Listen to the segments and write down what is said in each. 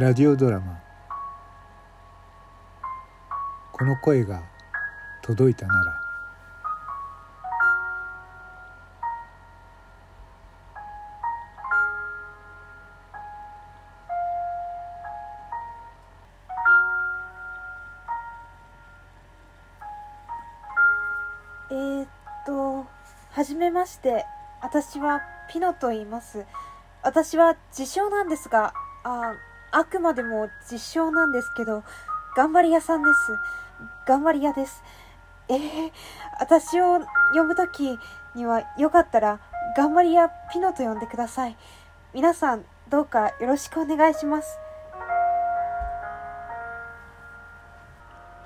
ラジオドラマ「この声が届いたなら」えー、っと、はじめまして。私はピノと言います。私は自称なんですが、あ、あくまでも自称なんですけど、頑張り屋さんです。頑張り屋です。えー、私を呼ぶときにはよかったら、頑張り屋ピノと呼んでください。皆さん、どうかよろしくお願いします。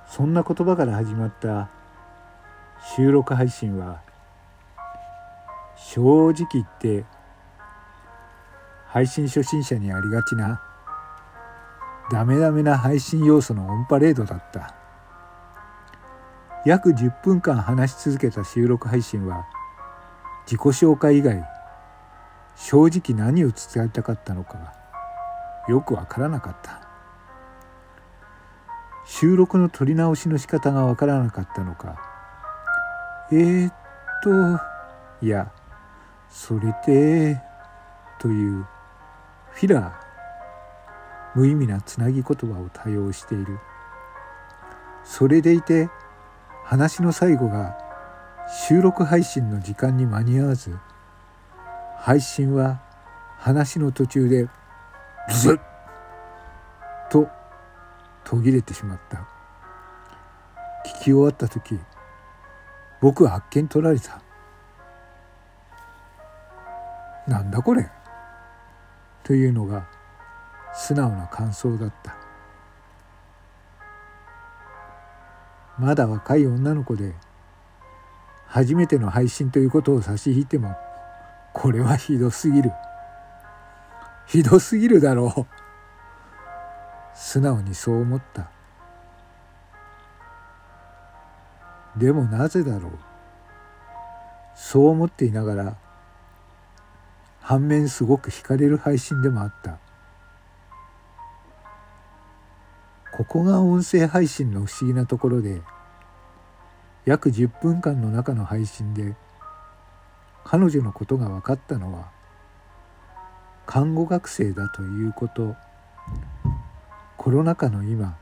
そんな言葉から始まった収録配信は正直言って配信初心者にありがちなダメダメな配信要素のオンパレードだった。約10分間話し続けた収録配信は自己紹介以外正直何を伝えたかったのかよくわからなかった。収録の撮り直しの仕方がわからなかったのかえー、っといやそれでというフィラー。無意味なつなぎ言葉を多用している。それでいて話の最後が収録配信の時間に間に合わず配信は話の途中でブスッと途切れてしまった。聞き終わった時僕はあっけに取られた。なんだこれ？というのが素直な感想だった。まだ若い女の子で初めての配信ということを差し引いてもこれはひどすぎる。ひどすぎるだろう。素直にそう思った。でもなぜだろう。そう思っていながら反面すごく惹かれる配信でもあった。ここが音声配信の不思議なところで約10分間の中の配信で彼女のことが分かったのは看護学生だということ。コロナ禍の今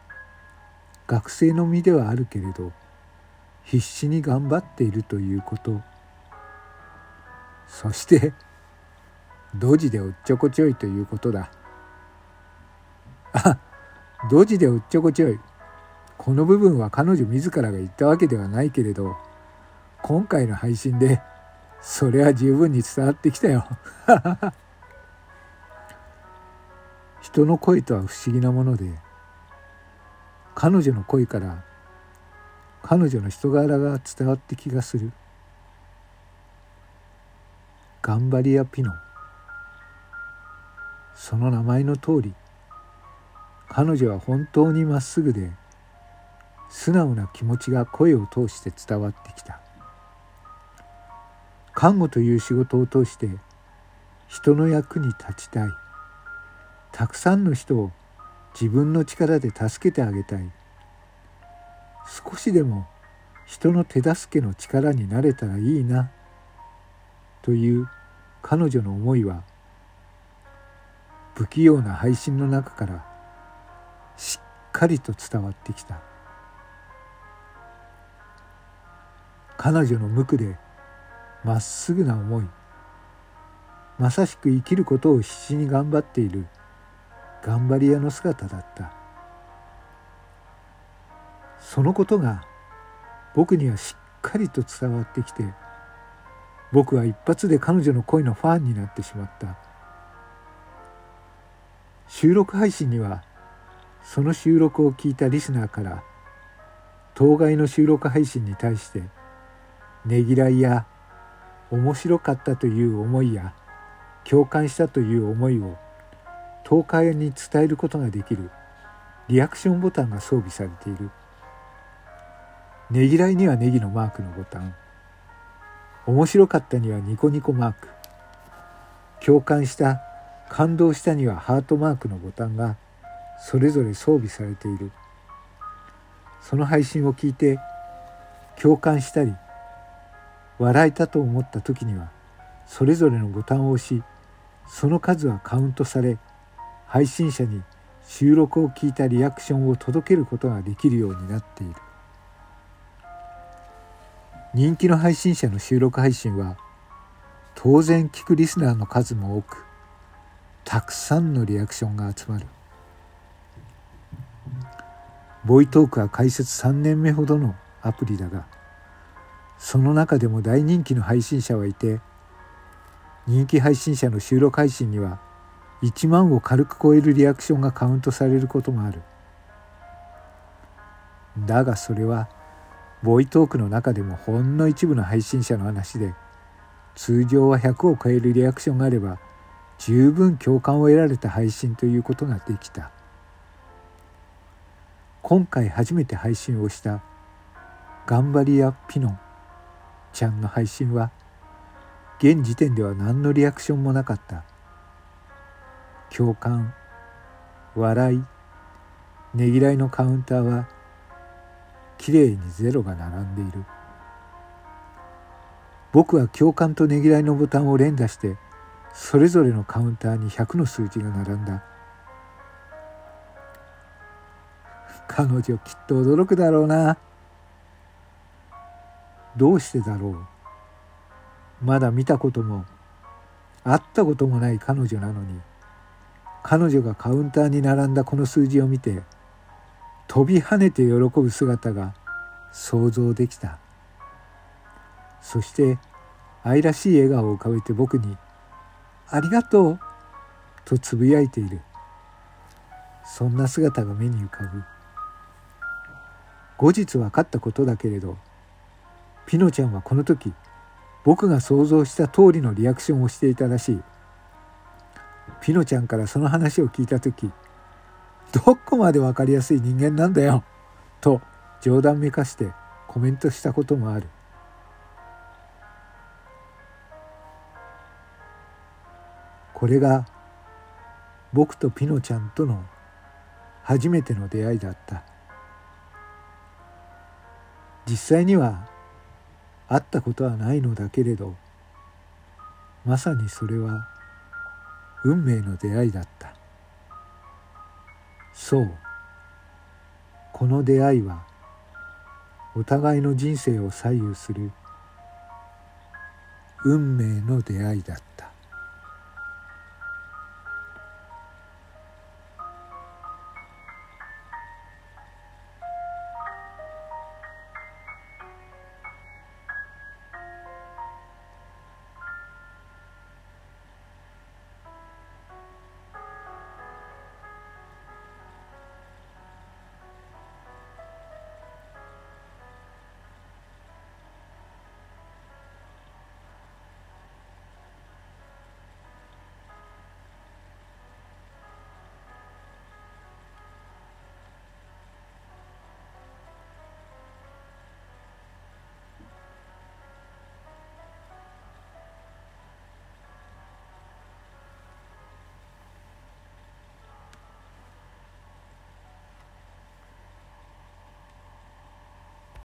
学生の身ではあるけれど必死に頑張っているということ。そしてドジでおっちょこちょいということだ。ドジでおっちょこちょい。この部分は彼女自らが言ったわけではないけれど今回の配信でそれは十分に伝わってきたよ。人の声とは不思議なもので彼女の声から彼女の人柄が伝わって気がする。頑張り屋ピノ。その名前の通り彼女は本当にまっすぐで素直な気持ちが声を通して伝わってきた。看護という仕事を通して人の役に立ちたい。たくさんの人を自分の力で助けてあげたい。少しでも人の手助けの力になれたらいいなという彼女の思いは不器用な配信の中からしっかりと伝わってきた。彼女の無垢でまっすぐな思いまさしく生きることを必死に頑張っている頑張り屋の姿だった。そのことが僕にはしっかりと伝わってきて僕は一発で彼女の声のファンになってしまった。収録配信にはその収録を聞いたリスナーから当該の収録配信に対してねぎらいや面白かったという思いや共感したという思いを東海に伝えることができるリアクションボタンが装備されている。ねぎらいにはネギのマークのボタン。面白かったにはニコニコマーク。共感した感動したにはハートマークのボタンがそれぞれ装備されている。その配信を聞いて共感したり笑えたと思った時にはそれぞれのボタンを押しその数はカウントされ配信者に収録を聞いたリアクションを届けることができるようになっている。人気の配信者の収録配信は当然聞くリスナーの数も多くたくさんのリアクションが集まる。ボイトークは開設3年目ほどのアプリだがその中でも大人気の配信者はいて人気配信者の収録配信には1万を軽く超えるリアクションがカウントされることもある。だがそれはボイトークの中でもほんの一部の配信者の話で通常は100を超えるリアクションがあれば十分共感を得られた配信ということができた。今回初めて配信をした頑張り屋ピノンちゃんの配信は現時点では何のリアクションもなかった。共感笑いねぎらいのカウンターはきれいにゼロが並んでいる。僕は共感とねぎらいのボタンを連打してそれぞれのカウンターに100の数字が並んだ。彼女きっと驚くだろうな。どうしてだろう。まだ見たことも会ったこともない彼女なのに彼女がカウンターに並んだこの数字を見て飛び跳ねて喜ぶ姿が想像できた。そして愛らしい笑顔を浮かべて僕に「ありがとう」とつぶやいている。そんな姿が目に浮かぶ。後日分かったことだけれどピノちゃんはこの時僕が想像した通りのリアクションをしていたらしい。ピノちゃんからその話を聞いた時どこまで分かりやすい人間なんだよと冗談めかしてコメントしたこともある。これが僕とピノちゃんとの初めての出会いだった。実際には会ったことはないのだけれどまさにそれは運命の出会いだった。そう。この出会いはお互いの人生を左右する運命の出会いだった。